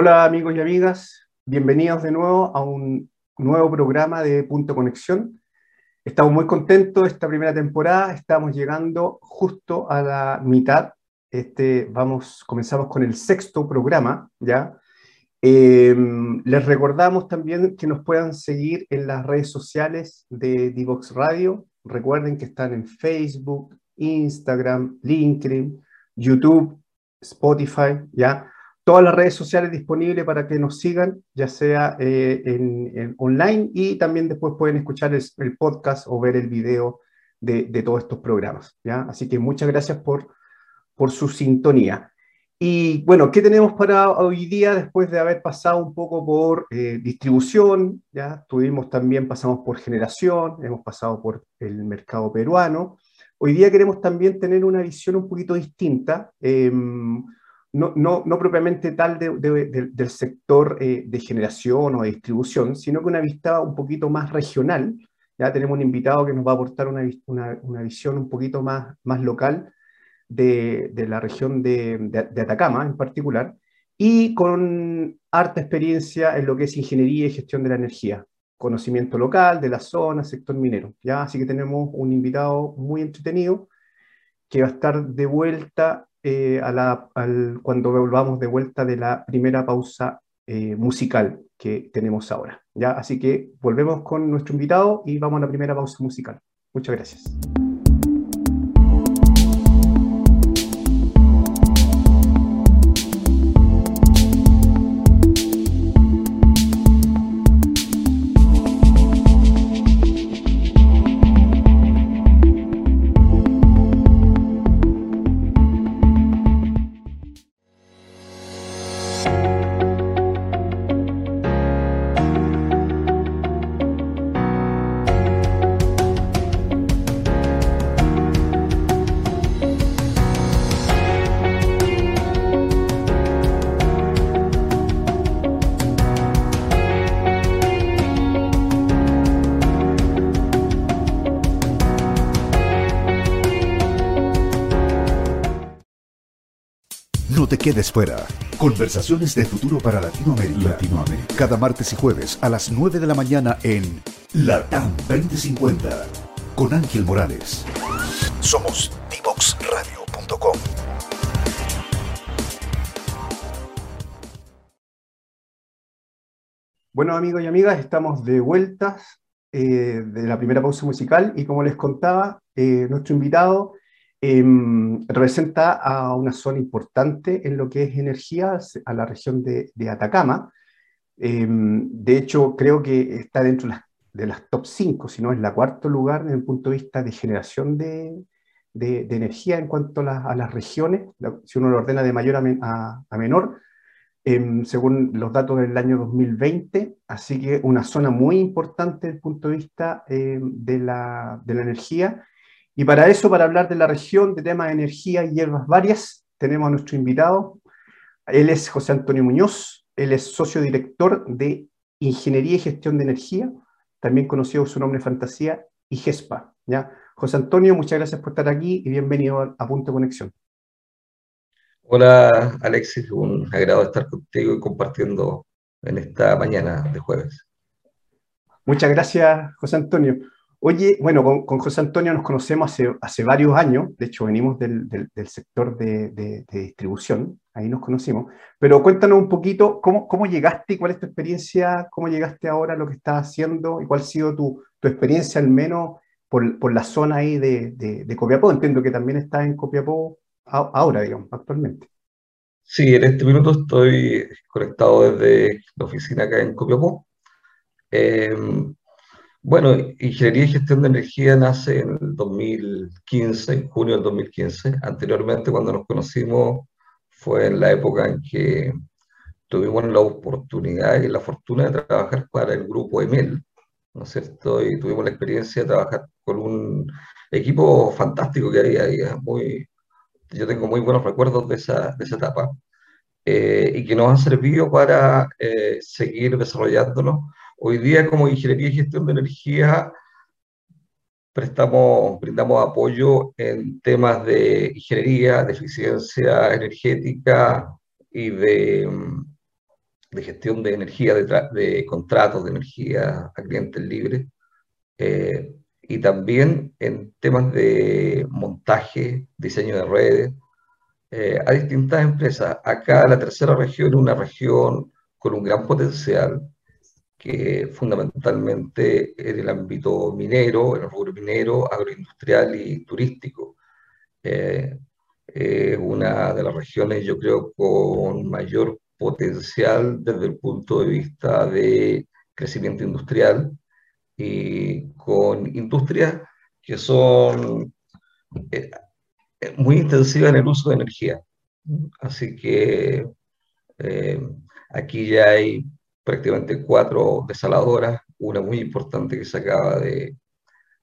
Hola amigos y amigas, bienvenidos de nuevo a un nuevo programa de Punto Conexión. Estamos muy contentos de esta primera temporada, estamos llegando justo a la mitad. Este, vamos, comenzamos con el sexto programa, ¿ya? Em, les recordamos también que nos puedan seguir en las redes sociales de Divox Radio. Recuerden que están en Facebook, Instagram, LinkedIn, YouTube, Spotify, ¿ya? Todas las redes sociales disponibles para que nos sigan, ya sea eh, en, online y también después pueden escuchar el, podcast o ver el video de, todos estos programas. ¿ya? Así que muchas gracias por, por su sintonía. Y bueno, ¿qué tenemos para hoy día después de haber pasado un poco por eh, distribución? Ya tuvimos también, pasamos por generación, hemos pasado por el mercado peruano. Hoy día queremos también tener una visión un poquito distinta. Em, no, no, no propiamente tal del sector eh, de generación o de distribución, sino que una vista un poquito más regional. Ya tenemos un invitado que nos va a aportar una, una, una visión un poquito más, más local de, de la región de, de, Atacama en particular, y con harta experiencia en lo que es ingeniería y gestión de la energía, conocimiento local de la zona, sector minero. ¿ya? Así que tenemos un invitado muy entretenido que va a estar de vuelta eh, al, cuando volvamos de vuelta de la primera pausa eh, musical que tenemos ahora. ¿ya? Así que volvemos con nuestro invitado y vamos a la primera pausa musical. Muchas gracias. Quedes fuera. Conversaciones de futuro para Latinoamérica. Latinoamérica. Cada martes y jueves a las 9 de la mañana en Latam 2050 con Ángel Morales. Somos divoxradio.com. Bueno amigos y amigas, estamos de vueltas eh, de la primera pausa musical y como les contaba, eh, nuestro invitado Em, representa a una zona importante en lo que es energía, a la región de, Atacama. Em, de hecho, creo que está dentro de las, top 5, si no es la cuarto lugar desde el punto de vista de generación de, energía en cuanto a, las regiones, si uno lo ordena de mayor a, menor, em, según los datos del año 2020. Así que una zona muy importante desde el punto de vista de la, de la energía y para eso, para hablar de la región, de temas de energía y hierbas varias, tenemos a nuestro invitado. Él es José Antonio Muñoz, él es socio director de Ingeniería y Gestión de Energía, también conocido su nombre fantasía, IGESPA. ¿ya? José Antonio, muchas gracias por estar aquí y bienvenido a Punto Conexión. Hola Alexis, un agrado estar contigo y compartiendo en esta mañana de jueves. Muchas gracias, José Antonio. Oye, bueno, con, José Antonio nos conocemos hace, varios años, de hecho venimos del, sector de, distribución, ahí nos conocimos, pero cuéntanos un poquito cómo, cómo llegaste cuál es tu experiencia, cómo llegaste ahora a lo que estás haciendo y cuál ha sido tu, experiencia al menos por, la zona ahí de, de, Copiapó. Entiendo que también estás en Copiapó ahora, digamos, actualmente. Sí, en este minuto estoy conectado desde la oficina acá en Copiapó. Eh, bueno, Ingeniería y Gestión de Energía nace en el 2015, en junio del 2015. Anteriormente, cuando nos conocimos, fue en la época en que tuvimos la oportunidad y la fortuna de trabajar para el grupo EMEL, ¿no es cierto? Y tuvimos la experiencia de trabajar con un equipo fantástico que había ahí, muy, yo tengo muy buenos recuerdos de esa, de esa etapa, eh, y que nos han servido para eh, seguir desarrollándonos Hoy día, como Ingeniería y Gestión de Energía, prestamos, brindamos apoyo en temas de ingeniería, de eficiencia energética y de, gestión de energía, de, contratos de energía a clientes libres, eh, y también en temas de montaje, diseño de redes, eh, a distintas empresas. Acá la tercera región es una región con un gran potencial, que fundamentalmente en el ámbito minero, en el rubro minero, agroindustrial y turístico. Eh, es una de las regiones, yo creo, con mayor potencial desde el punto de vista de crecimiento industrial y con industrias que son eh, muy intensivas en el uso de energía. Así que eh, aquí ya hay prácticamente cuatro desaladoras, una muy importante que se acaba de,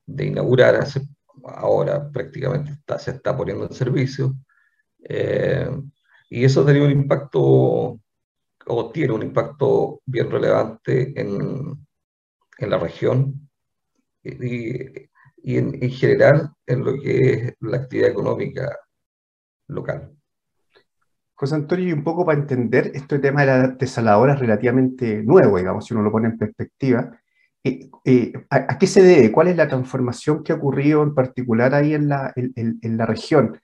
de inaugurar hace, ahora prácticamente está, se está poniendo en servicio. Eh, y eso ha tenido un impacto o tiene un impacto bien relevante en, en la región y, y en, en, general en lo que es la actividad económica local. José Antonio, y un poco para entender, este tema de la desaladora es relativamente nuevo, digamos, si uno lo pone en perspectiva. Eh, eh, ¿a, qué se debe? ¿Cuál es la transformación que ha ocurrido en particular ahí en la, región?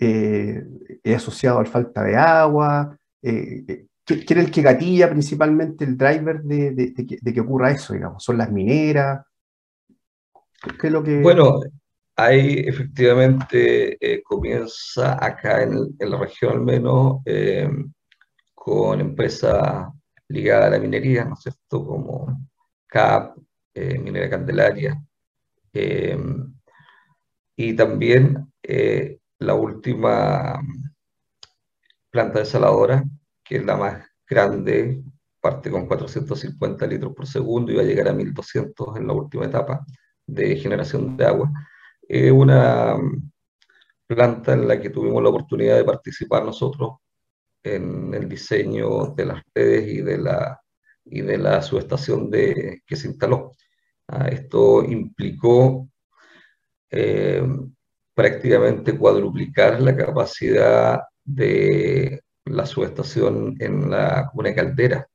Eh, ¿Es asociado a la falta de agua? ¿Quién es el que gatilla principalmente el driver de, que, ocurra eso? ¿Son las mineras? ¿Qué es lo que...? Bueno, ahí efectivamente eh, comienza acá en, la región al menos eh, con empresas ligadas a la minería, ¿no es cierto? Como CAP, eh, Minera Candelaria, eh, y también la última planta desaladora que es la más grande, parte con 450 litros por segundo y va a llegar a 1200 en la última etapa de generación de agua. Es una planta en la que tuvimos la oportunidad de participar nosotros en el diseño de las redes y de la, y de la subestación de, que se instaló. Ah, esto implicó eh, prácticamente cuadruplicar la capacidad de la subestación en la comuna de Caldera.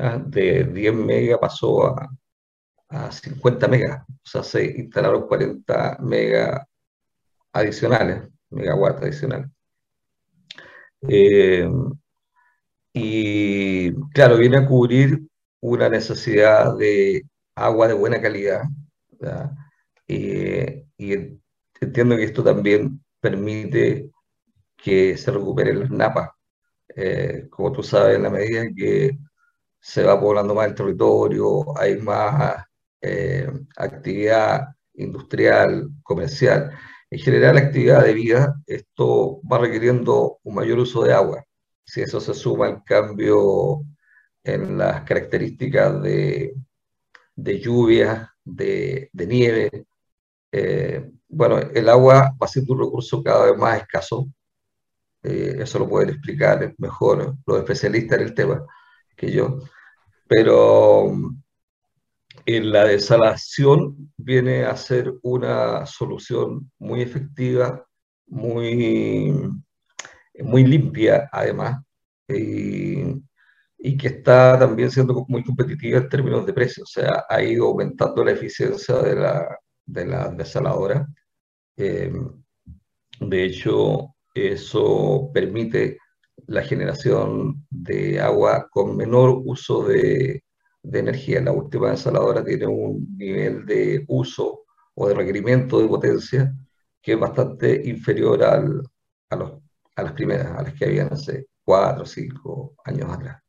¿ah? De 10 megas pasó a, a 50 megas, o sea, se instalaron 40 megas adicionales, megawatts adicionales. Eh, y claro, viene a cubrir una necesidad de agua de buena calidad. y entiendo que esto también permite que se recuperen las napas eh, como tú sabes, en la medida que se va poblando más el territorio, hay más eh, actividad industrial, comercial, en general actividad de vida, esto va requiriendo un mayor uso de agua. Si eso se suma al cambio en las características de, de lluvia, de, de nieve, eh, bueno, el agua va siendo un recurso cada vez más escaso eh, eso lo pueden explicar mejor los especialistas en el tema que yo. Pero en la desalación viene a ser una solución muy efectiva, muy, muy limpia además, y, y, que está también siendo muy competitiva en términos de precio. O sea, ha ido aumentando la eficiencia de la, de la desaladora. Eh, de hecho, eso permite la generación de agua con menor uso de, de energía. La última desaladora tiene un nivel de uso o de requerimiento de potencia que es bastante inferior al, a, los, a, las primeras, a las que habían hace cuatro o cinco años atrás.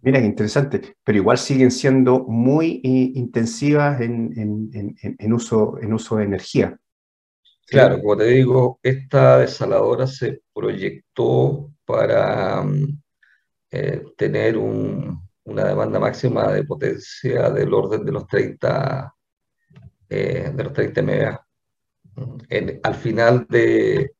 Mira, qué interesante, pero igual siguen siendo muy eh, intensivas en, en, en, en, uso, en uso de energía. Claro, como te digo, esta desaladora se proyectó para mm, eh, tener una demanda máxima de potencia del orden de los 30, eh, de los 30 megas. al final de,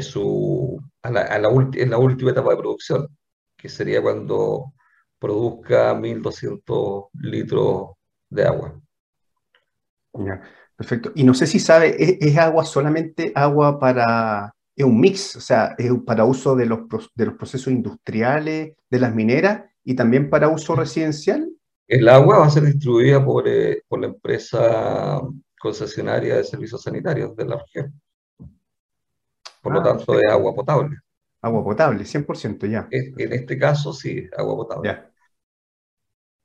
su, a la, en la última etapa de producción, que sería cuando produzca 1.200 litros de agua. Perfecto. Y no sé si sabe, ¿es, agua solamente agua para, es un mix, o sea, es para uso de los, de los procesos industriales, de las mineras y también para uso residencial. El agua va a ser distribuida por, eh, por la empresa concesionaria de servicios sanitarios de la región. Por lo ah, tanto, es agua potable. Agua potable, 100% ya. En este caso, sí, agua potable. Ya.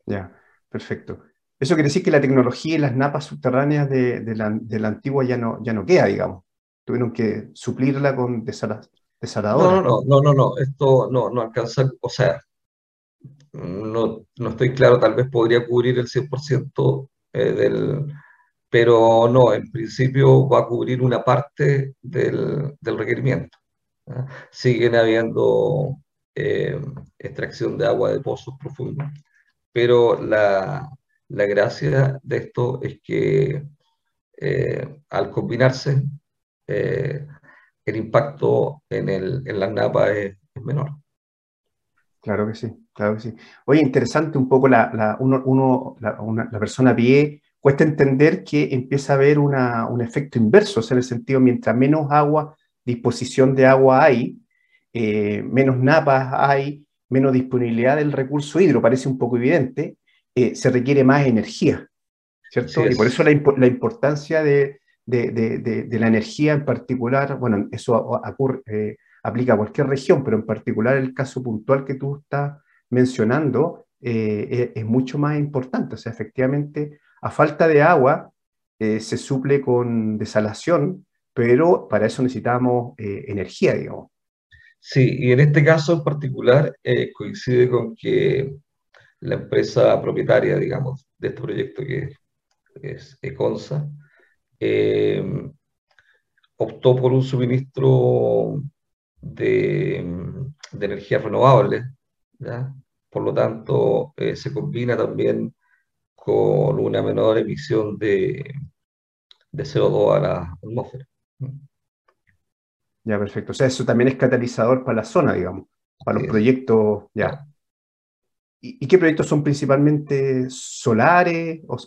Ya, perfecto. Eso quiere decir que la tecnología y las napas subterráneas de, la, de la, antigua ya no, ya no queda, digamos. Tuvieron que suplirla con desaladores. No, no, no, no, no, esto no, no alcanza, o sea, no, no estoy claro, tal vez podría cubrir el 100% eh, del, pero no, en principio va a cubrir una parte del, del requerimiento. Siguen habiendo eh, extracción de agua de pozos profundos, pero la, la gracia de esto es que eh, al combinarse, eh, el impacto en, el, en las napas es, menor. Claro que sí, claro que sí. Oye, interesante un poco la, la uno, la, la, persona a pie, cuesta entender que empieza a haber una, un efecto inverso, o sea, en el sentido, mientras menos agua, disposición de agua hay, eh, menos napas hay, menos disponibilidad del recurso hidro, parece un poco evidente, eh, se requiere más energía, ¿cierto? y por eso la, la importancia de, de, de, la energía en particular, bueno, eso ocurre, eh, aplica a cualquier región, pero en particular el caso puntual que tú estás mencionando eh, es, mucho más importante. O sea, efectivamente, a falta de agua se suple con desalación, pero para eso necesitamos energía, digamos. Sí, y en este caso en particular coincide con que la empresa propietaria, digamos, de este proyecto que es Econsa, eh, optó por un suministro de, de energías renovables, por lo tanto eh, se combina también con una menor emisión de, de CO2 a la atmósfera. Ya, perfecto. O sea, eso también es catalizador para la zona, digamos, para los proyectos, ya. ¿Y, qué proyectos son principalmente solares? O,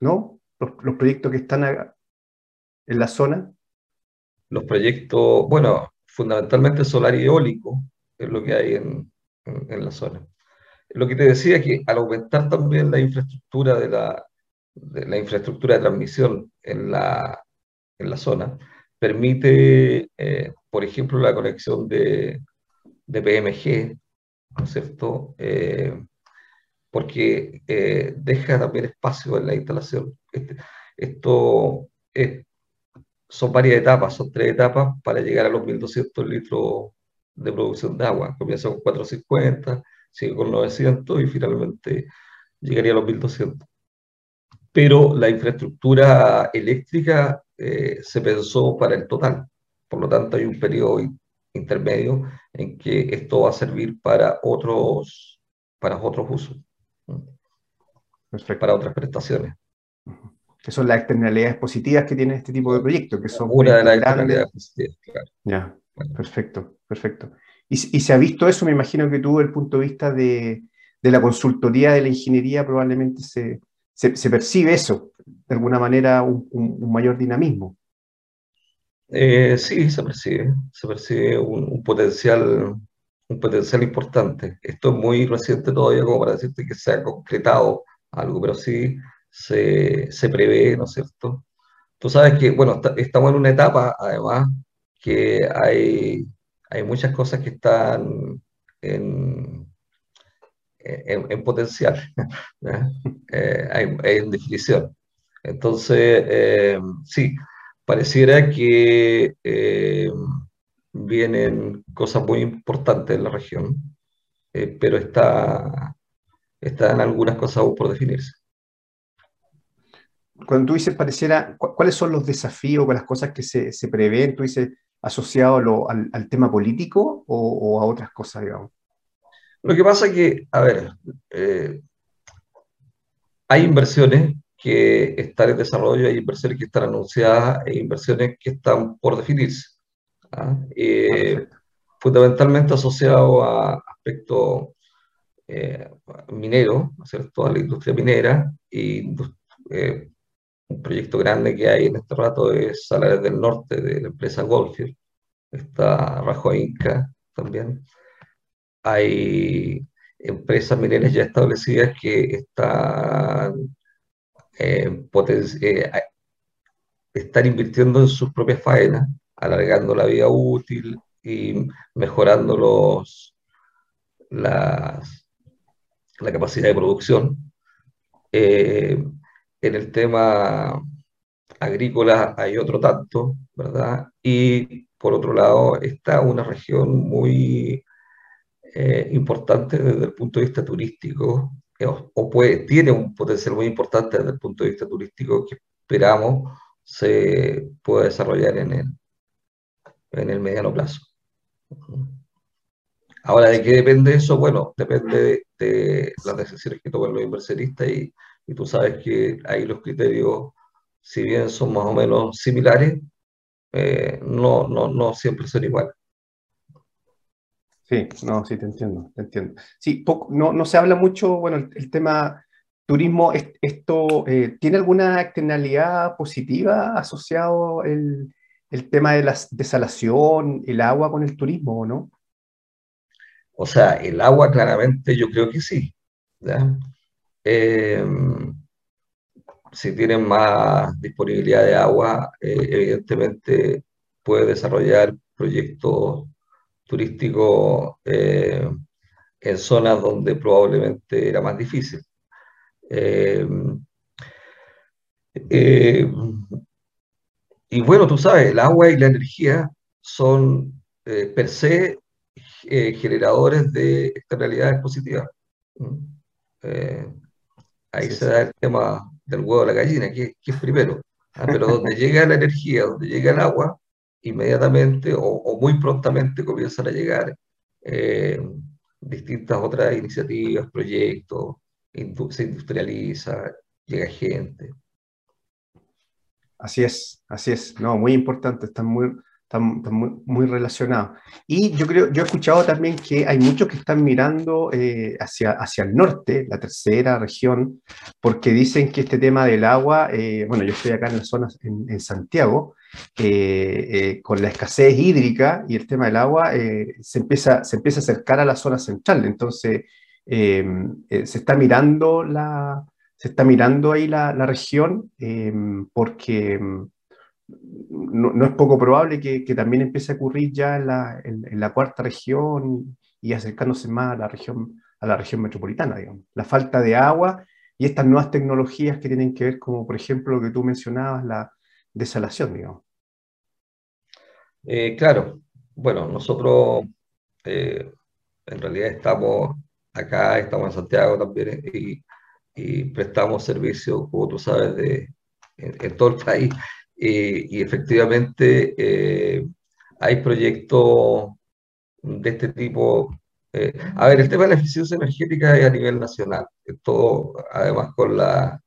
¿No? Los, proyectos que están en la zona. Los proyectos, bueno, fundamentalmente solar y eólico es lo que hay en, la zona. Lo que te decía es que al aumentar también la infraestructura de la, la infraestructura de transmisión en la, en la zona, permite, eh, por ejemplo, la conexión de, de PMG, ¿no es cierto? Eh, porque eh, deja también espacio en la instalación. Este, esto son varias etapas, son tres etapas para llegar a los 1.200 litros de producción de agua. Comienza con 450, sigue con 900 y finalmente llegaría a los 1.200. Pero la infraestructura eléctrica eh, se pensó para el total. Por lo tanto, hay un periodo intermedio en que esto va a servir para otros, para otros usos, para otras prestaciones. Que son las externalidades positivas que tiene este tipo de proyectos, que son una de las externalidades positivas, claro. Ya, perfecto, perfecto. Y, y, se ha visto eso, me imagino que tú, desde el punto de vista de, de la consultoría de la ingeniería, probablemente se, se, se percibe eso, de alguna manera, un, un mayor dinamismo. Eh, sí, se percibe, se percibe un, potencial, un potencial importante. Esto es muy reciente todavía como para decirte que se ha concretado algo, pero sí se, se prevé, ¿no es cierto? Tú sabes que, bueno, estamos en una etapa, además, que hay, hay muchas cosas que están en, en, potencial, eh, hay, en definición. Entonces, eh, sí, pareciera que eh, vienen cosas muy importantes en la región, eh, pero está, están algunas cosas aún por definirse. Cuando tú dices pareciera, ¿cuáles son los desafíos o las cosas que se, se prevén? ¿Tú dices asociado al, al, tema político o, a otras cosas, digamos? Lo que pasa es que, a ver, eh, hay inversiones que están en desarrollo, hay inversiones que están anunciadas e inversiones que están por definirse. ¿ah? Eh, fundamentalmente asociado a aspectos eh, mineros, ¿cierto? a la industria minera y eh, un proyecto grande que hay en este rato es Salares del Norte de la empresa Goldfield, está Rajo Inca también. Hay empresas mineras ya establecidas que están, eh, eh, están invirtiendo en sus propias faenas, alargando la vida útil y mejorando los, las, la capacidad de producción. Eh, en el tema agrícola hay otro tanto, ¿verdad? Y por otro lado está una región muy eh, importante desde el punto de vista turístico, o, puede, tiene un potencial muy importante desde el punto de vista turístico que esperamos se pueda desarrollar en el, en el mediano plazo. Ahora, ¿de qué depende eso? Bueno, depende de, las decisiones que tomen los inversionistas y, y, tú sabes que ahí los criterios, si bien son más o menos similares, eh, no, no, no siempre son iguales. Sí, no, sí, te entiendo, te entiendo. Sí, no, no se habla mucho, bueno, el, tema turismo, ¿esto eh, tiene alguna externalidad positiva asociado el, el tema de la desalación, el agua con el turismo o no? O sea, el agua claramente yo creo que sí. Eh, si tienen más disponibilidad de agua, eh, evidentemente puede desarrollar proyectos turísticos eh, en zonas donde probablemente era más difícil. y bueno, tú sabes, el agua y la energía son per se eh, generadores de externalidades positivas. Eh, ahí se da el tema del huevo de la gallina, que, es primero. ¿ah? Pero donde llega la energía, donde llega el agua, inmediatamente o, muy prontamente comienzan a llegar eh, distintas otras iniciativas, proyectos, se industrializa, llega gente. Así es, así es. No, muy importante, están muy, están, muy, muy, relacionados. Y yo creo, yo he escuchado también que hay muchos que están mirando eh, hacia, hacia el norte, la tercera región, porque dicen que este tema del agua, eh, bueno, yo estoy acá en la zona, en, Santiago, eh, con la escasez hídrica y el tema del agua, se, empieza, se empieza a acercar a la zona central. Entonces, se está mirando la... Se está mirando ahí la, la región porque no, es poco probable que, también empiece a ocurrir ya en la, cuarta región y acercándose más a la región, a la región metropolitana, digamos. La falta de agua y estas nuevas tecnologías que tienen que ver, como por ejemplo lo que tú mencionabas, la desalación, digamos. Eh, claro, bueno, nosotros eh, en realidad estamos acá, estamos en Santiago también eh, y, prestamos servicio, como tú sabes, de, en todo el país eh, y efectivamente eh, hay proyectos de este tipo. Eh, a ver, el tema de la eficiencia energética es a nivel nacional. Todo, además, con la,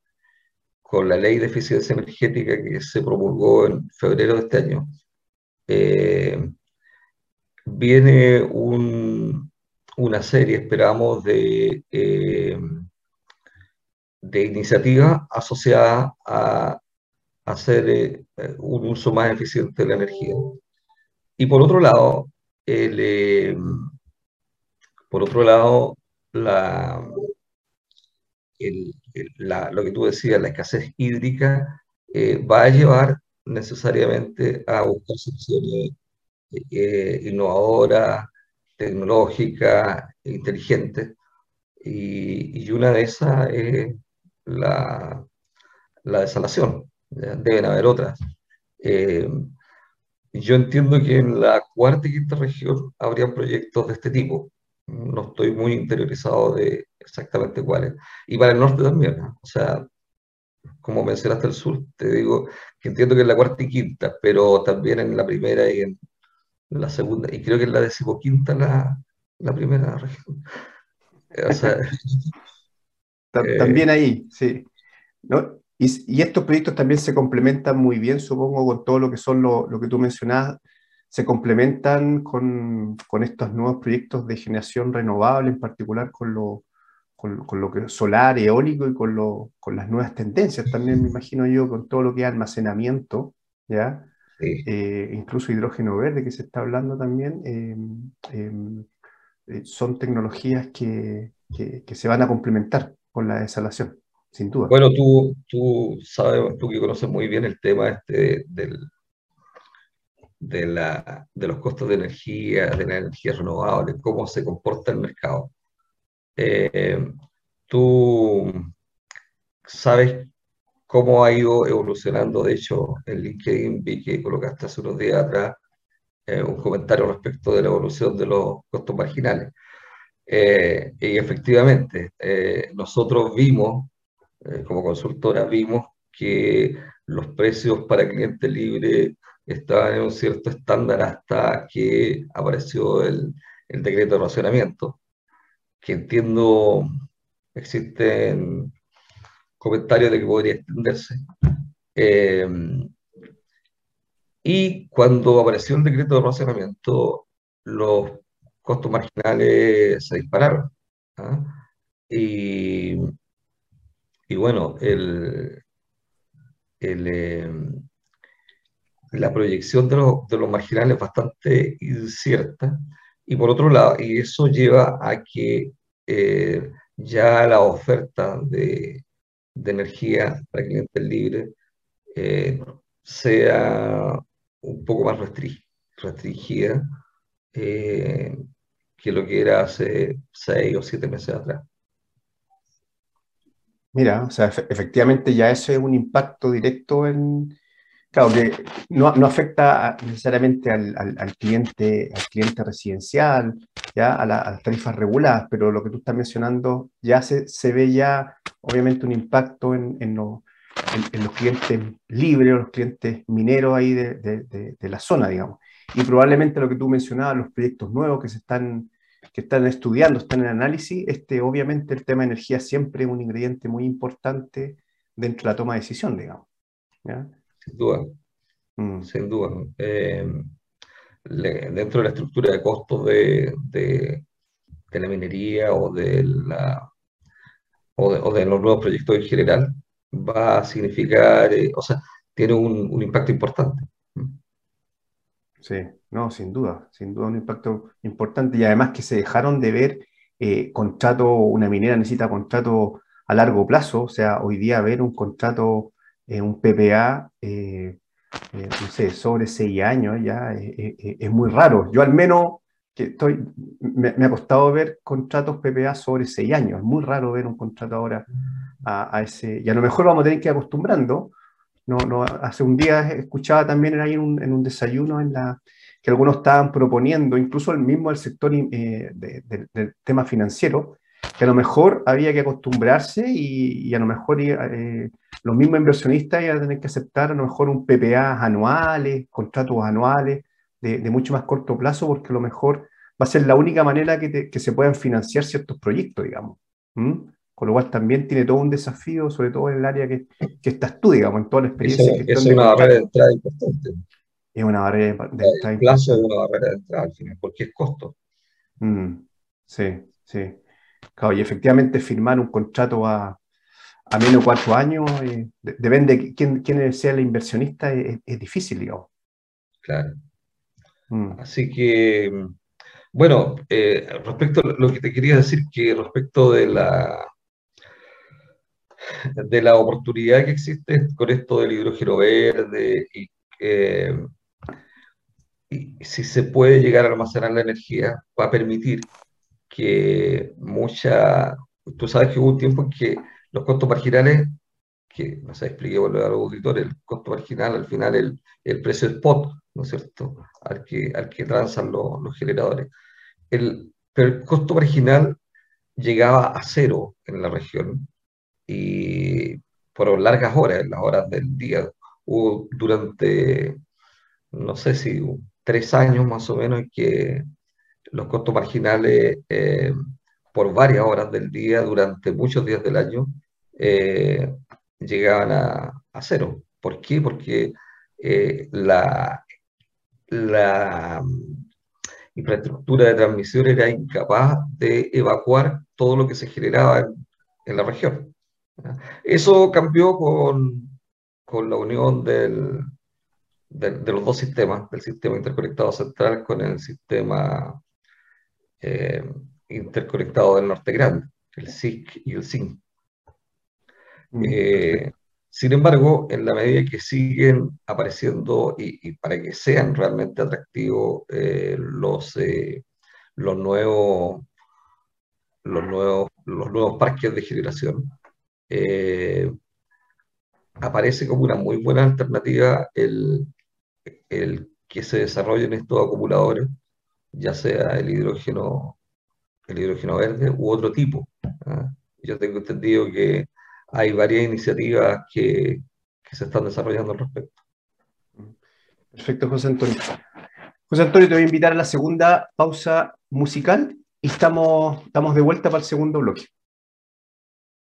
con la ley de eficiencia energética que se promulgó en febrero de este año, viene una serie, esperamos, de, de iniciativas asociadas a hacer eh, un uso más eficiente de la energía. Y por otro lado, eh, por otro lado, la, lo que tú decías, la escasez hídrica, eh, va a llevar necesariamente a buscar soluciones innovadoras, tecnológicas, inteligentes. Y, y, una de esas es la, la desalación deben haber otras. Eh, yo entiendo que en la cuarta y quinta región habrían proyectos de este tipo. No estoy muy interiorizado de exactamente cuáles. Y para el norte también. O sea, como mencionaste el sur, te digo que entiendo que en la cuarta y quinta, pero también en la primera y en la segunda. Y creo que en la decimoquinta la, la primera región. O sea, también ahí, sí. ¿No? Y, estos proyectos también se complementan muy bien, supongo, con todo lo que son lo, que tú mencionabas, se complementan con, con, estos nuevos proyectos de generación renovable, en particular con lo, con, con lo que solar, eólico y con, con las nuevas tendencias también, me imagino yo, con todo lo que es almacenamiento, ¿ya? eh, incluso hidrógeno verde que se está hablando también, son tecnologías que, que, se van a complementar con la desalación, sin duda. Bueno, tú, tú sabes, tú que conoces muy bien el tema este del, de, la, de los costos de energía, de la energía renovable, cómo se comporta el mercado. Eh, tú sabes cómo ha ido evolucionando, de hecho, en LinkedIn vi que colocaste hace unos días atrás eh, un comentario respecto de la evolución de los costos marginales. Eh, y efectivamente, nosotros vimos, como consultora, vimos que los precios para cliente libre estaban en un cierto estándar hasta que apareció el, el decreto de racionamiento, que entiendo existen comentarios de que podría extenderse. Eh, y cuando apareció el decreto de racionamiento, los costos marginales se dispararon. ¿ah? Y, y, bueno, eh, la proyección de, los marginales es bastante incierta. Y por otro lado, y eso lleva a que eh, ya la oferta de, energía para clientes libres eh, sea un poco más restringida eh, que lo que era hace seis o siete meses atrás. Mira, o sea, efectivamente ya eso es un impacto directo en, Claro, que no, afecta necesariamente al, cliente, al cliente residencial, ya a, las tarifas reguladas, pero lo que tú estás mencionando ya se, se ve ya obviamente un impacto en, en, los clientes libres los clientes mineros ahí de, de, la zona, digamos. Y probablemente lo que tú mencionabas, los proyectos nuevos que se están, que están estudiando, están en análisis, este, obviamente el tema de energía siempre es un ingrediente muy importante dentro de la toma de decisión, digamos. ¿ya? Sin duda, mm. sin duda. Eh, dentro de la estructura de costos de, de, la minería o de, la, o de, los nuevos proyectos en general, va a significar, eh, o sea, tiene un, impacto importante. Sí, no, sin duda, sin duda un impacto importante y además que se dejaron de ver eh, contrato, una minera necesita contrato a largo plazo, o sea, hoy día ver un contrato eh, un PPA, eh, eh, no sé, sobre seis años ya es muy raro. Yo al menos que estoy, me, ha costado ver contratos PPA sobre seis años. Es muy raro ver un contrato ahora a, ese. Y a lo mejor vamos a tener que ir acostumbrando. No, no, hace un día escuchaba también ahí en un, en un desayuno en la, que algunos estaban proponiendo, incluso el mismo del sector del tema financiero, que a lo mejor había que acostumbrarse y, a lo mejor eh, los mismos inversionistas iban a tener que aceptar a lo mejor un PPA anuales, contratos anuales de, mucho más corto plazo, porque a lo mejor va a ser la única manera que, se puedan financiar ciertos proyectos, digamos. Con lo cual también tiene todo un desafío, sobre todo en el área que, estás tú, digamos, en toda la experiencia. que es una barrera de entrada importante. Es una barrera de, entrada. El plazo es una barrera de entrada al final, porque es costo. Mm, sí, sí. Claro, y efectivamente firmar un contrato a, a menos de cuatro años, eh, depende de quién, quién, sea el inversionista, es, difícil, digamos. Claro. Mm. Así que, bueno, eh, respecto a lo que te quería decir, que respecto de la, de la oportunidad que existe con esto del hidrógeno verde y, y si se puede llegar a almacenar la energía, va a permitir que mucha, tú sabes que hubo un tiempo en que los costos marginales, que no sé, expliqué a los auditores, el costo marginal al final el, el precio spot, ¿no es cierto?, al que, al que transan los, los generadores. El, pero el costo marginal llegaba a cero en la región y por largas horas, las horas del día, hubo durante, no sé si tres años más o menos, que los costos marginales eh, por varias horas del día, durante muchos días del año, eh, llegaban a, cero. ¿Por qué? Porque eh, la, la mm, infraestructura de transmisión era incapaz de evacuar todo lo que se generaba en, la región. Eso cambió con, con la unión del, de, los dos sistemas, del sistema interconectado central con el sistema eh, interconectado del norte grande, el SIC y el SIN. Mm, eh, sin embargo, en la medida que siguen apareciendo y, para que sean realmente atractivos eh, los, los, nuevos, los, nuevos, los nuevos parques de generación, aparece como una muy buena alternativa el, el que se desarrollen estos acumuladores, ya sea el hidrógeno, el hidrógeno verde u otro tipo. ¿ah? Yo tengo entendido que hay varias iniciativas que, se están desarrollando al respecto. Perfecto, José Antonio. José Antonio, te voy a invitar a la segunda pausa musical y estamos, estamos de vuelta para el segundo bloque.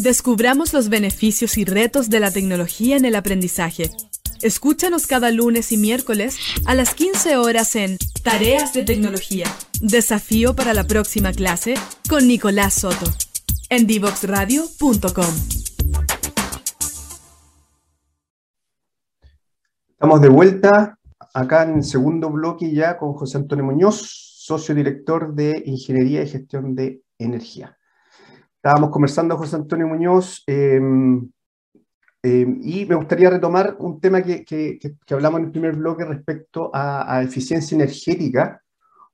Descubramos los beneficios y retos de la tecnología en el aprendizaje. Escúchanos cada lunes y miércoles a las 15 horas en Tareas de Tecnología. Desafío para la próxima clase con Nicolás Soto. En divoxradio.com. Estamos de vuelta acá en el segundo bloque ya con José Antonio Muñoz, socio director de Ingeniería y Gestión de Energía. Estábamos conversando, José Antonio Muñoz, em, em, y me gustaría retomar un tema que, que, que, hablamos en el primer bloque respecto a, eficiencia energética,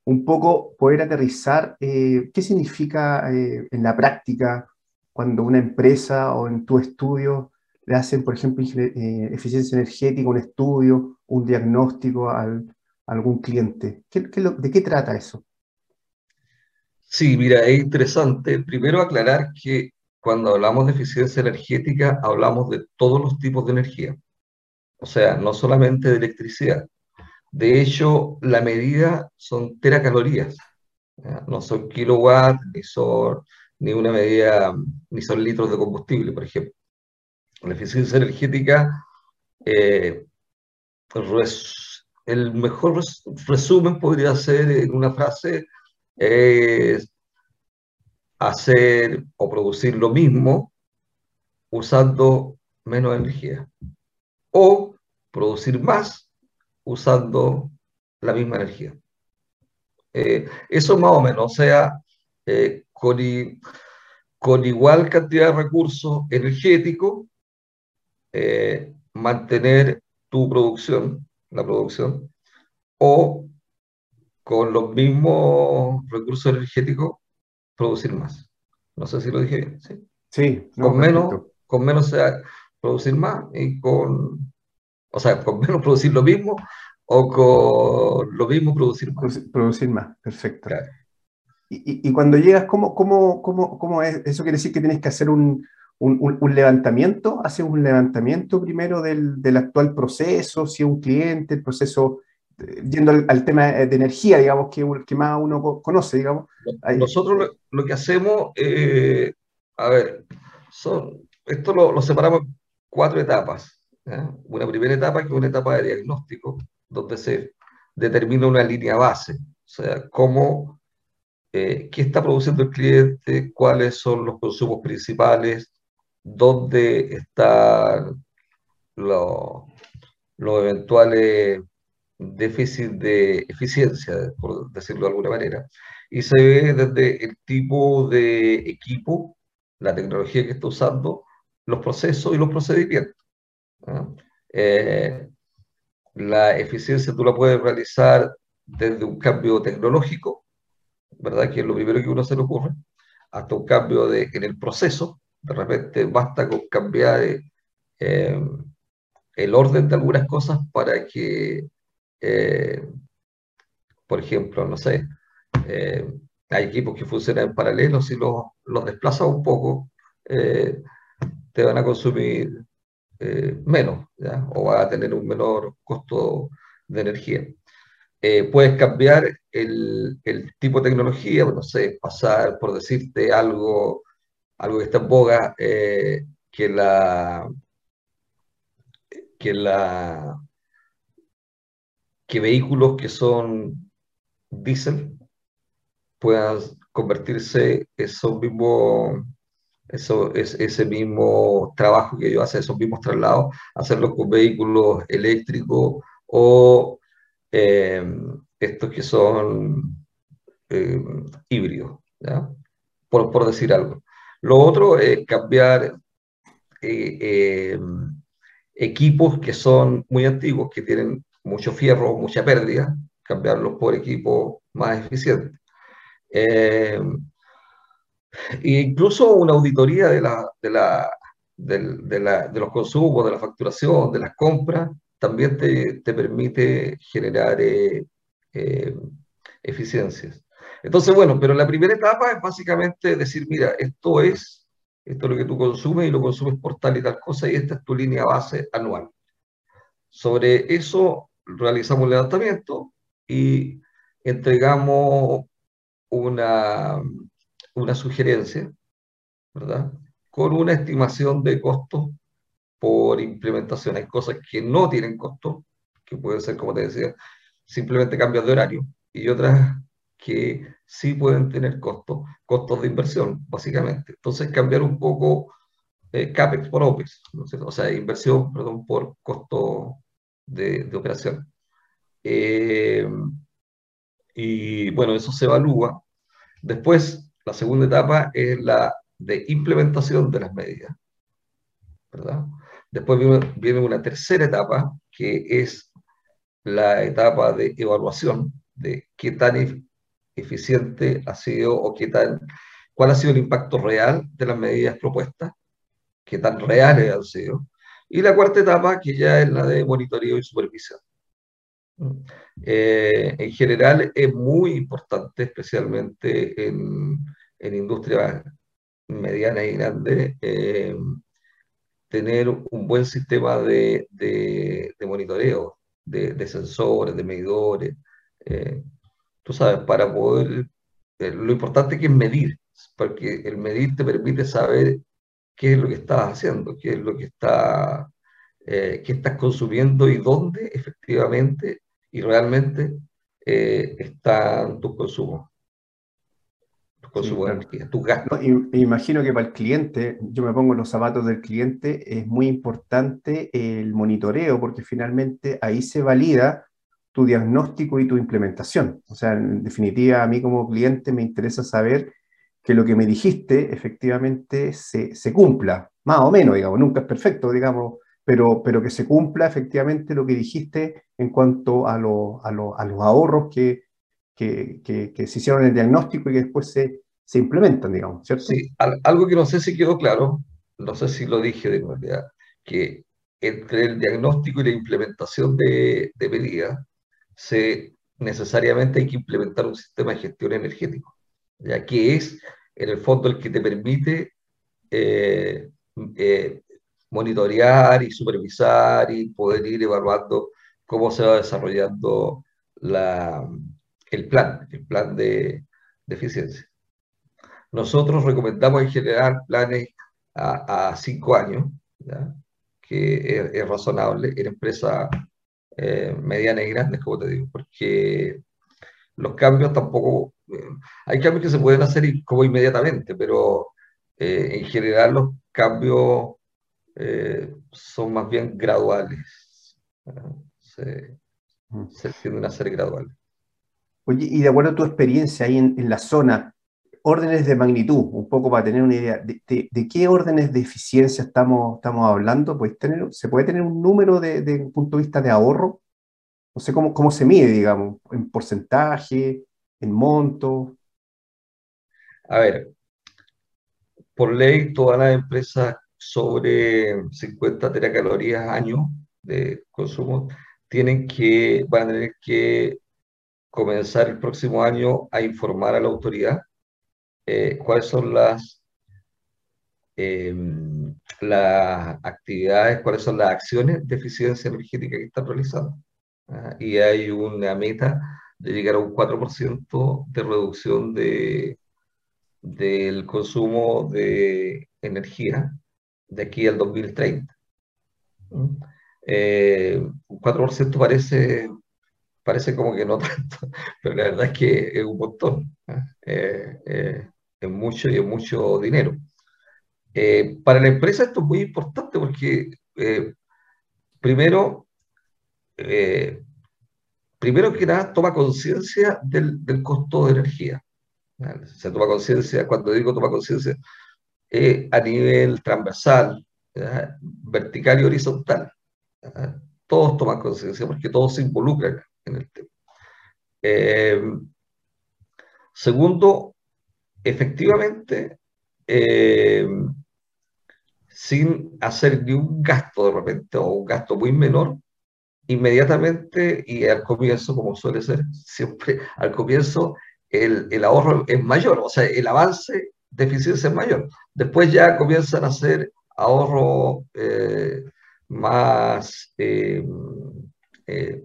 un poco poder aterrizar eh, qué significa eh, en la práctica cuando una empresa o en tu estudio le hacen, por ejemplo, eh, eficiencia energética, un estudio, un diagnóstico al, a algún cliente. ¿Qué, ¿De qué trata eso? Sí, mira, es interesante. Primero aclarar que cuando hablamos de eficiencia energética, hablamos de todos los tipos de energía. O sea, no solamente de electricidad. De hecho, la medida son teracalorías. No son kilowatts, ni son ni una medida, ni son litros de combustible, por ejemplo. La eficiencia energética, eh, el mejor resumen podría ser en una frase, es hacer o producir lo mismo usando menos energía o producir más usando la misma energía. Eh, eso más o menos, o sea, eh, con, con, igual cantidad de recursos energéticos, eh, mantener tu producción, la producción, o con los mismos recursos energéticos, producir más. No sé si lo dije bien. Sí, sí con, menos, con menos sea producir más y con, o sea, con menos producir lo mismo o con lo mismo producir más. Producir más, perfecto. Y, y, cuando llegas, ¿cómo, cómo, cómo, ¿cómo es? ¿Eso quiere decir que tienes que hacer un, un, un levantamiento? ¿Haces un levantamiento primero del, del, actual proceso? Si es un cliente, el proceso yendo al, tema de energía, digamos, que, que más uno conoce, digamos. Nosotros lo, que hacemos, eh, a ver, son, esto lo, separamos en cuatro etapas. Una primera etapa que es una etapa de diagnóstico, donde se determina una línea base, o sea, cómo, eh, qué está produciendo el cliente, cuáles son los consumos principales, dónde están los, los eventuales déficit de eficiencia, por decirlo de alguna manera, y se ve desde el tipo de equipo, la tecnología que está usando, los procesos y los procedimientos. Eh, la eficiencia tú la puedes realizar desde un cambio tecnológico, ¿verdad? Que es lo primero que uno se le ocurre, hasta un cambio de, en el proceso. De repente basta con cambiar eh, el orden de algunas cosas para que eh, por ejemplo, no sé, eh, hay equipos que funcionan en paralelo, si los, los desplazas un poco, eh, te van a consumir menos, o va a tener un menor costo de energía. Puedes cambiar el, tipo de tecnología, no sé, pasar, por decirte algo, algo que está en boga, que la que la que vehículos que son diésel puedan convertirse esos mismos eso es ese mismo trabajo que ellos hacen, esos mismos traslados, hacerlos con vehículos eléctricos o eh, estos que son eh, híbridos, Por, por, decir algo. Lo otro es cambiar eh, equipos que son muy antiguos, que tienen mucho fierro, mucha pérdida, cambiarlos por equipos más eficientes. Eh, e incluso una auditoría de, la, de, la, de, la, de, los consumos, de la facturación, de las compras, también te, te permite generar eh, eh, eficiencias. Entonces, bueno, pero la primera etapa es básicamente decir, mira, esto es, esto es lo que tú consumes y lo consumes por tal y tal cosa y esta es tu línea base anual. Sobre eso realizamos el levantamiento y entregamos una, una sugerencia, ¿verdad? Con una estimación de costos por implementación. Hay cosas que no tienen costo, que pueden ser, como te decía, simplemente cambios de horario, y otras que sí pueden tener costos, costos de inversión, básicamente. Entonces, cambiar un poco eh, CAPEX por OPEX, o sea, inversión, perdón, por costo de, operación. Eh, y bueno, eso se evalúa. Después, la segunda etapa es la de implementación de las medidas. ¿verdad? Después viene, una tercera etapa, que es la etapa de evaluación de qué tan eficiente ha sido o qué tan, cuál ha sido el impacto real de las medidas propuestas, qué tan reales han sido. Y la cuarta etapa, que ya es la de monitoreo y supervisión. Eh, en general es muy importante, especialmente en, en industrias medianas y grandes, eh, tener un buen sistema de, de, monitoreo, de, de, sensores, de medidores. Eh, tú sabes, para poder, lo importante que es medir, porque el medir te permite saber qué es lo que estás haciendo, qué es lo que está, qué estás consumiendo y dónde efectivamente y realmente eh, están tus consumos. Tus consumos de energía, tus gastos. imagino que para el cliente, yo me pongo en los zapatos del cliente, es muy importante el monitoreo porque finalmente ahí se valida tu diagnóstico y tu implementación. O sea, en definitiva, a mí como cliente me interesa saber que lo que me dijiste efectivamente se, se cumpla, más o menos, digamos, nunca es perfecto, digamos, pero, pero que se cumpla efectivamente lo que dijiste en cuanto a, a, a los ahorros que, que, que, se hicieron en el diagnóstico y que después se, se implementan, digamos, ¿cierto? Sí, algo que no sé si quedó claro, no sé si lo dije de verdad, que entre el diagnóstico y la implementación de, de medidas, se, necesariamente hay que implementar un sistema de gestión energético, ya que es en el fondo el que te permite eh, eh, monitorear y supervisar y poder ir evaluando cómo se va desarrollando la, el plan, el plan de, de eficiencia. Nosotros recomendamos en general planes a, a cinco años, que es, razonable en empresas eh, medianas y grandes, como te digo, porque los cambios tampoco, hay cambios que se pueden hacer como inmediatamente, pero eh, en general los cambios eh, son más bien graduales. Se, mm. se, tienden a ser graduales. Oye, y de acuerdo a tu experiencia ahí en, la zona, órdenes de magnitud, un poco para tener una idea, ¿de, de, qué órdenes de eficiencia estamos, estamos hablando? pues tener, ¿Se puede tener un número de, un punto de vista de ahorro? No sé cómo, cómo se mide, digamos, en porcentaje, en monto. A ver, por ley, todas las empresas sobre 50 teracalorías año de consumo, tienen que, van a tener que comenzar el próximo año a informar a la autoridad eh, cuáles son las, em, las actividades, cuáles son las acciones de eficiencia energética que están realizando. ¿ah? y hay una meta de llegar a un 4% de reducción de, del consumo de energía de aquí al 2030. Eh, un 4% parece, parece como que no tanto, pero la verdad es que es un montón. ¿eh? Eh, es mucho y es mucho dinero. para la empresa esto es muy importante porque, primero, primero que nada, toma conciencia del, costo de energía. Se toma conciencia, cuando digo toma conciencia, a nivel transversal, vertical y horizontal. Todos toman conciencia porque todos se involucran en el tema. Eh, segundo, efectivamente, eh, sin hacer ni un gasto de repente o un gasto muy menor, inmediatamente y al comienzo, como suele ser siempre, al comienzo el, el ahorro es mayor, o sea, el avance de eficiencia es mayor. Después ya comienzan a hacer ahorro eh, más... Eh, eh,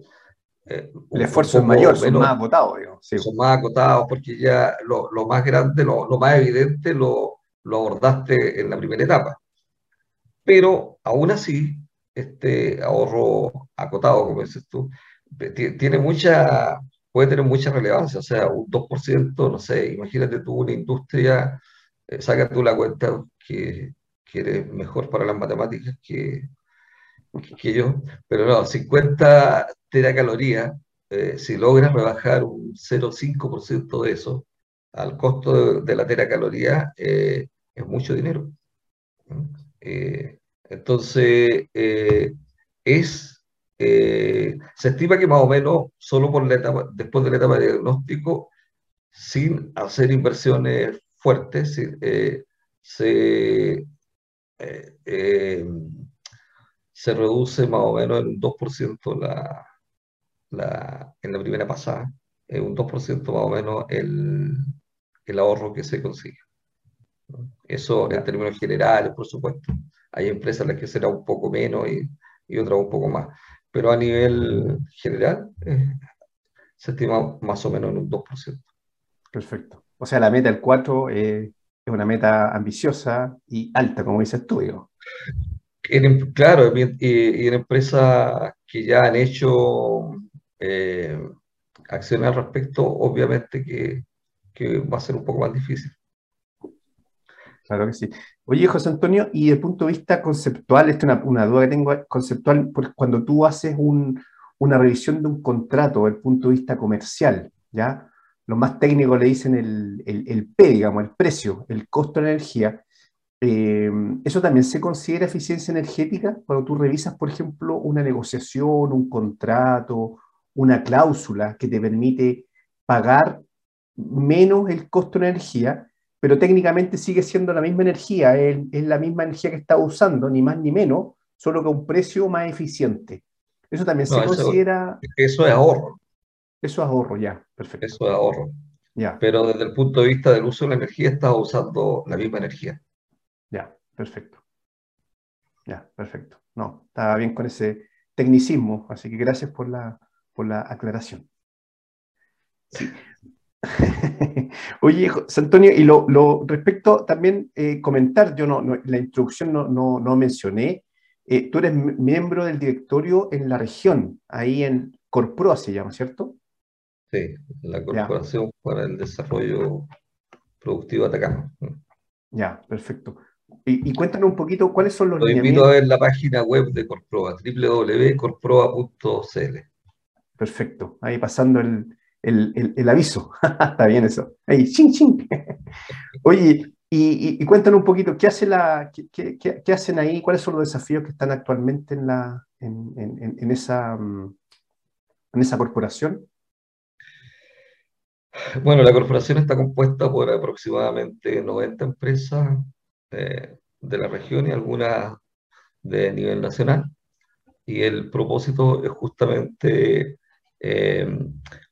el esfuerzo es mayor, son más acotados. Son más acotados porque ya lo, lo más grande, lo, lo, más evidente lo, lo abordaste en la primera etapa. Pero aún así, este ahorro acotado, como dices tú, tiene mucha, puede tener mucha relevancia, o sea, un 2%, no sé, imagínate tú una industria, saca tú la cuenta que que eres mejor para las matemáticas que, que yo, pero no, 50 teracalorías, eh, si logras rebajar un 0,5% de eso al costo de, la teracaloría, eh, es mucho dinero. Eh, entonces, es, se estima que más o menos, solo por la etapa, después de la etapa de diagnóstico, sin hacer inversiones fuertes, se eh, eh, se reduce más o menos en un 2% la, la, en la primera pasada, en un 2% más o menos el, el ahorro que se consigue. Eso en términos generales, por supuesto. Hay empresas en las que será un poco menos y, y otras un poco más. Pero a nivel general, eh, se estima más o menos en un 2%. Perfecto. O sea, la meta del 4 eh, es una meta ambiciosa y alta, como dices tú, digo. En, claro, y, en empresas que ya han hecho eh, acciones al respecto, obviamente que, que, va a ser un poco más difícil. Claro que sí. Oye, José Antonio, y desde el punto de vista conceptual, esta es una, duda que tengo conceptual, porque cuando tú haces un, una revisión de un contrato desde el punto de vista comercial, ¿ya? los más técnicos le dicen el, el, P, digamos, el precio, el costo de energía. Eh, ¿Eso también se considera eficiencia energética? Cuando tú revisas, por ejemplo, una negociación, un contrato, una cláusula que te permite pagar menos el costo de energía, pero técnicamente sigue siendo la misma energía, es, es la misma energía que estás usando, ni más ni menos, solo que a un precio más eficiente. Eso también se considera... Eso es ahorro. Eso es ahorro, ya, perfecto. Eso es ahorro. Ya. Pero desde el punto de vista del uso de la energía, estás usando la misma energía. Ya, perfecto. Ya, perfecto. No, estaba bien con ese tecnicismo, así que gracias por la, por la aclaración. Sí. Oye, José Antonio, y lo, lo respecto también eh, comentar, yo no, la introducción no, no, no mencioné, eh, tú eres miembro del directorio en la región, ahí en Corproa se llama, ¿cierto? Sí, la Corporación para el Desarrollo Productivo Atacama. Ya, perfecto. Y, cuéntanos un poquito cuáles son los Lo invito a ver la página web de Corproa, www.corproa.cl. Perfecto, ahí pasando el, el, el, aviso. Está bien eso. Ahí, ching, ching. Oye, y, y, cuéntanos un poquito, ¿qué, hace la, qué, qué, hacen ahí? ¿Cuáles son los desafíos que están actualmente en, la, en, en, en esa, mm, en esa corporación? Bueno, la corporación está compuesta por aproximadamente 90 empresas eh, de la región y algunas de nivel nacional. Y el propósito es justamente eh,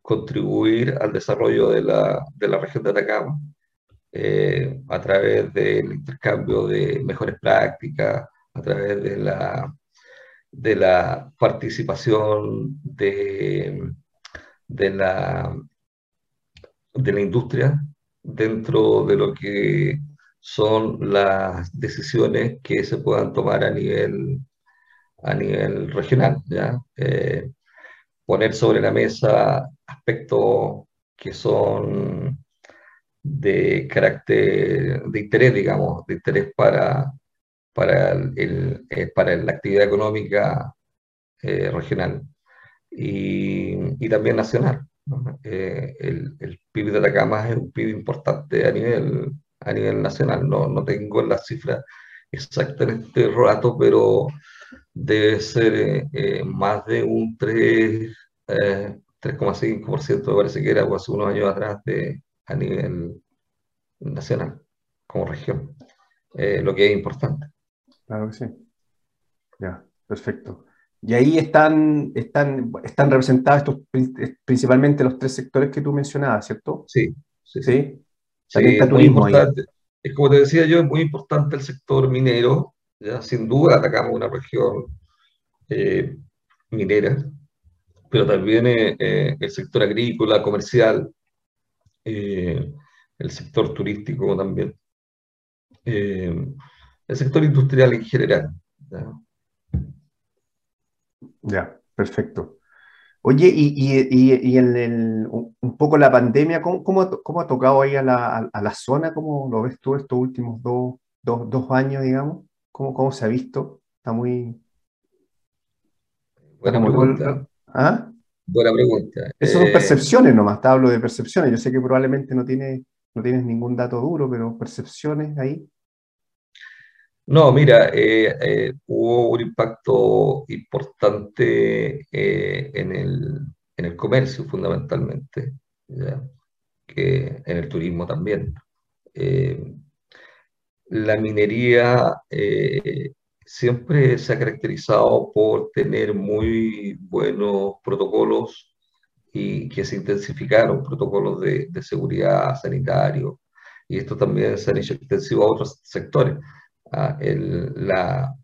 contribuir al desarrollo de la, de la región de Atacama eh, a través del intercambio de mejores prácticas, a través de la de la participación de, de, la, de la industria dentro de lo que son las decisiones que se puedan tomar a nivel, a nivel regional. ¿ya? Eh, poner sobre la mesa aspectos que son de carácter de interés, digamos, de interés para, para, el, eh, para la actividad económica eh, regional y, y, también nacional. Eh, el, el, PIB de Atacama es un PIB importante a nivel, a nivel nacional. No, no tengo la cifra exacta en este rato, pero debe ser más de un 3, 3,5%, me parece que era hace unos años atrás de, a nivel nacional, como región, lo que es importante. Claro que sí. Ya, perfecto. Y ahí están, están, están representados estos, principalmente los tres sectores que tú mencionabas, ¿cierto? Sí. Sí. ¿Sí? es, turismo es como te decía yo, es muy importante el sector minero. Ya, sin duda atacamos una región eh, minera, pero también eh, eh, el sector agrícola, comercial, el sector turístico también el sector industrial en general. Ya, perfecto. Oye, y, en un poco la pandemia, ¿cómo, cómo, ha tocado ahí a la, a, la, zona? ¿Cómo lo ves tú estos últimos dos, dos, dos años, digamos? ¿Cómo, ¿Cómo, se ha visto? Está muy... Buena pregunta. ¿Ah? Buena pregunta. Eso son eh, percepciones nomás, te hablo de percepciones. Yo sé que probablemente no, tiene, no tienes ningún dato duro, pero percepciones ahí. No, mira, eh, eh, hubo un impacto importante eh, en el, en el comercio fundamentalmente, que en el turismo también. La minería siempre se ha caracterizado por tener muy buenos protocolos y que se intensificaron protocolos de, seguridad sanitario. Y esto también se han hecho extensivo a otros sectores. La,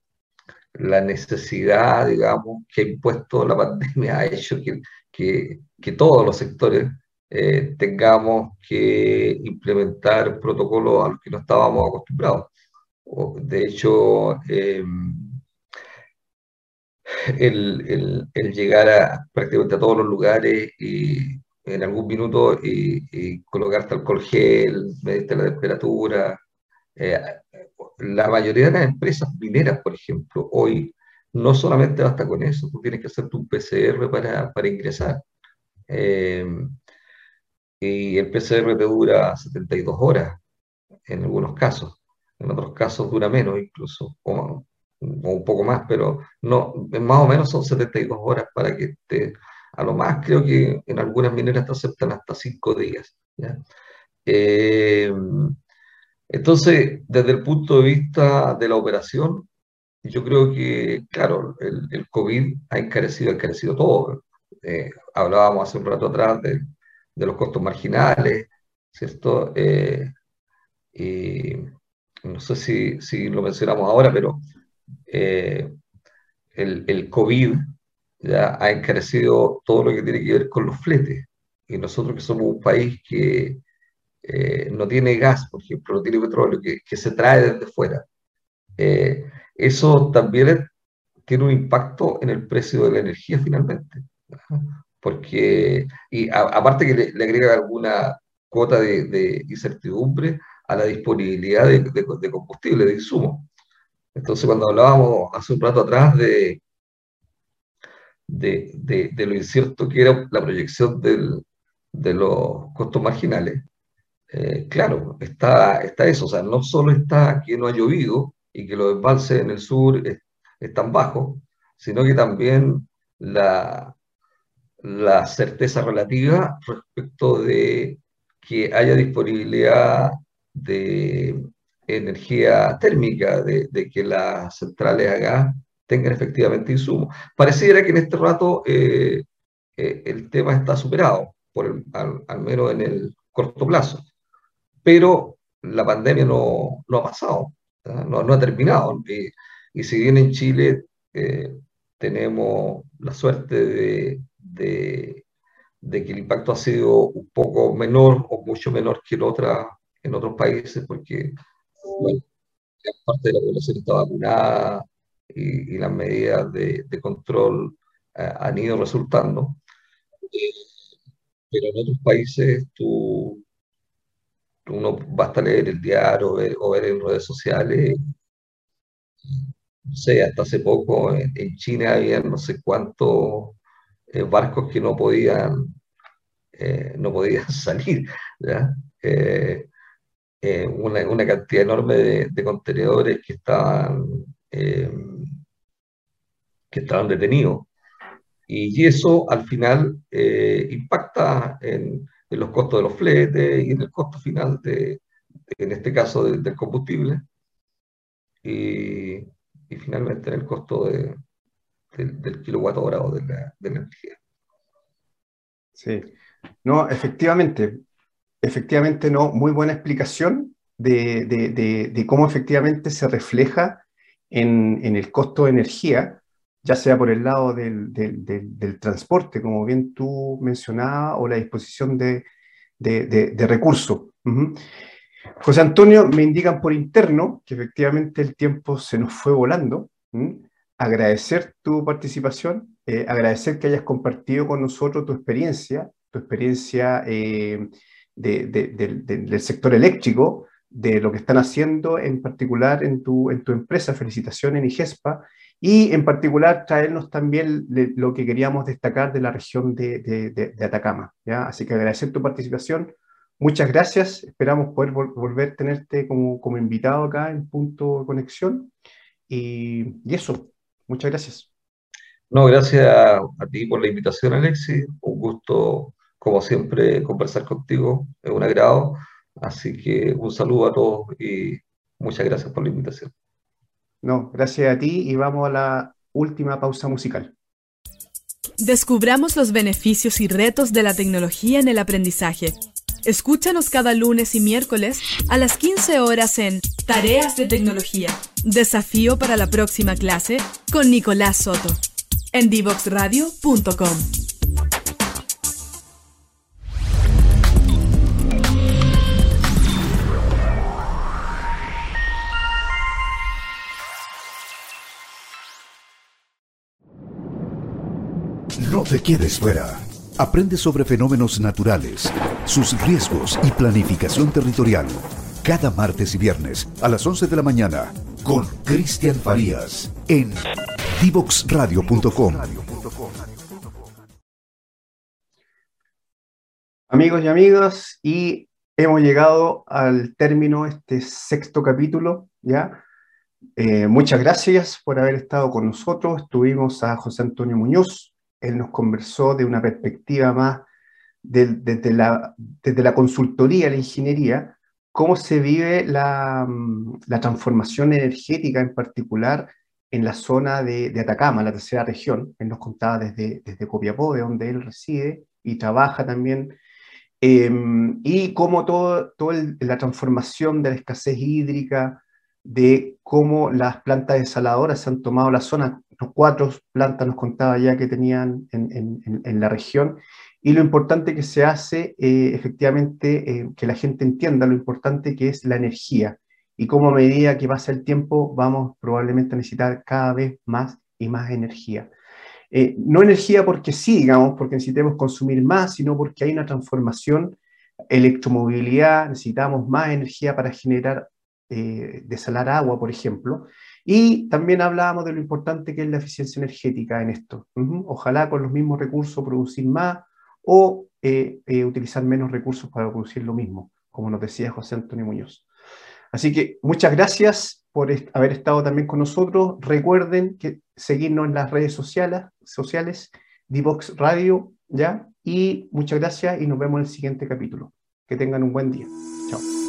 la, necesidad, digamos, que ha impuesto la pandemia ha hecho que, que todos los sectores eh, tengamos que implementar protocolos a los que no estábamos acostumbrados. De hecho, em, el, el, llegar a prácticamente a todos los lugares y en algún minuto y, y colocarte alcohol gel, medirte la temperatura, eh, la mayoría de las empresas mineras, por ejemplo, hoy no solamente basta con eso, tú tienes que hacerte un PCR para, para ingresar. Eh, y el PCR te dura 72 horas en algunos casos, en otros casos dura menos incluso, o, un poco más, pero no, más o menos son 72 horas para que te, a lo más creo que en algunas mineras te aceptan hasta 5 días. Eh, entonces, desde el punto de vista de la operación, yo creo que, claro, el, COVID ha encarecido, ha encarecido todo. Eh, hablábamos hace un rato atrás de, de los costos marginales, ¿cierto? Eh, y no sé si, si, lo mencionamos ahora, pero eh, el, el, COVID ya ha encarecido todo lo que tiene que ver con los fletes. Y nosotros que somos un país que eh, no tiene gas, por ejemplo, no tiene petróleo, que, que se trae desde fuera. Eh, eso también tiene un impacto en el precio de la energía finalmente. Porque, y aparte que le, agrega alguna cuota de, incertidumbre a la disponibilidad de, combustible, de insumo. Entonces, cuando hablábamos hace un rato atrás de, de, de, lo incierto que era la proyección del, de los costos marginales, eh, claro, está, está eso, o sea, no solo está que no ha llovido y que los embalses en el sur están bajos, sino que también la, la certeza relativa respecto de que haya disponibilidad de energía térmica, de, que las centrales a gas tengan efectivamente insumos. Pareciera que en este rato eh, eh, el tema está superado, por al menos en el corto plazo pero la pandemia no, no ha pasado, no, no, ha terminado. Y, y, si bien en Chile eh, tenemos la suerte de, que el impacto ha sido un poco menor o mucho menor que en, en otros países, porque parte de la población está vacunada y, las medidas de, control eh, han ido resultando. pero en otros países tú, uno basta leer el diario o ver en redes sociales no sé, hasta hace poco en, China había no sé cuántos eh, barcos que no podían, eh, no podían salir, eh, una, cantidad enorme de, contenedores que estaban, que estaban detenidos. Y, eso al final impacta en, los costos de los fletes y en el costo final de, en este caso del combustible. Y, y finalmente en el costo de, del kilowatt hora o de la, energía. Sí, no, efectivamente, efectivamente no, muy buena explicación de, de, cómo efectivamente se refleja en, en, el costo de energía, ya sea por el lado del, del transporte, como bien tú mencionabas, o la disposición de, recursos. José Antonio, me indican por interno que efectivamente el tiempo se nos fue volando. Agradecer tu participación, eh, agradecer que hayas compartido con nosotros tu experiencia, tu experiencia eh, del sector eléctrico, de lo que están haciendo en particular en tu, en tu empresa. Felicitaciones IGESPA. Y en particular traernos también lo que queríamos destacar de la región de, Atacama. ¿ya? Así que agradecer tu participación Muchas gracias, esperamos poder volver a tenerte como, como, invitado acá en Punto de Conexión. Y, y, eso, muchas gracias. No, gracias a, ti por la invitación, Alexis. Un gusto, como siempre, conversar contigo. Es un agrado. Así que un saludo a todos y muchas gracias por la invitación. No, gracias a ti y vamos a la última pausa musical. Descubramos los beneficios y retos de la tecnología en el aprendizaje. Escúchanos cada lunes y miércoles a las 15 horas en Tareas de Tecnología. Desafío para la próxima clase con Nicolás Soto. En divoxradio.com. No te quedes fuera. Aprende sobre fenómenos naturales, sus riesgos y planificación territorial. Cada martes y viernes a las 11 de la mañana con Cristian Farías en divoxradio.com. Amigos y amigas, y hemos llegado al término este sexto capítulo, ¿ya? Eh, muchas gracias por haber estado con nosotros. Tuvimos a José Antonio Muñoz, él nos conversó de una perspectiva más desde, la, desde la consultoría, la ingeniería, cómo se vive la, mm, la, transformación energética en particular en la zona de, de, Atacama, la tercera región. Él nos contaba desde, desde Copiapó, de donde él reside y trabaja también, em, y cómo toda todo la transformación de la escasez hídrica, de cómo las plantas desaladoras se han tomado la zona, los cuatro plantas nos contaba ya que tenían en, la región, y lo importante que se hace, eh, efectivamente, eh, que la gente entienda lo importante que es la energía, y cómo a medida que pasa el tiempo vamos probablemente a necesitar cada vez más y más energía. Eh, no energía porque sí, digamos, porque necesitemos consumir más, sino porque hay una transformación, electromovilidad, necesitamos más energía para generar eh, desalar agua, por ejemplo. Y también hablábamos de lo importante que es la eficiencia energética en esto. Ojalá con los mismos recursos producir más o eh, eh, utilizar menos recursos para producir lo mismo, como nos decía José Antonio Muñoz. Así que muchas gracias por haber estado también con nosotros. Recuerden que seguirnos en las redes sociales, sociales Divox Radio, ¿ya? Y muchas gracias y nos vemos en el siguiente capítulo. Que tengan un buen día. Chao.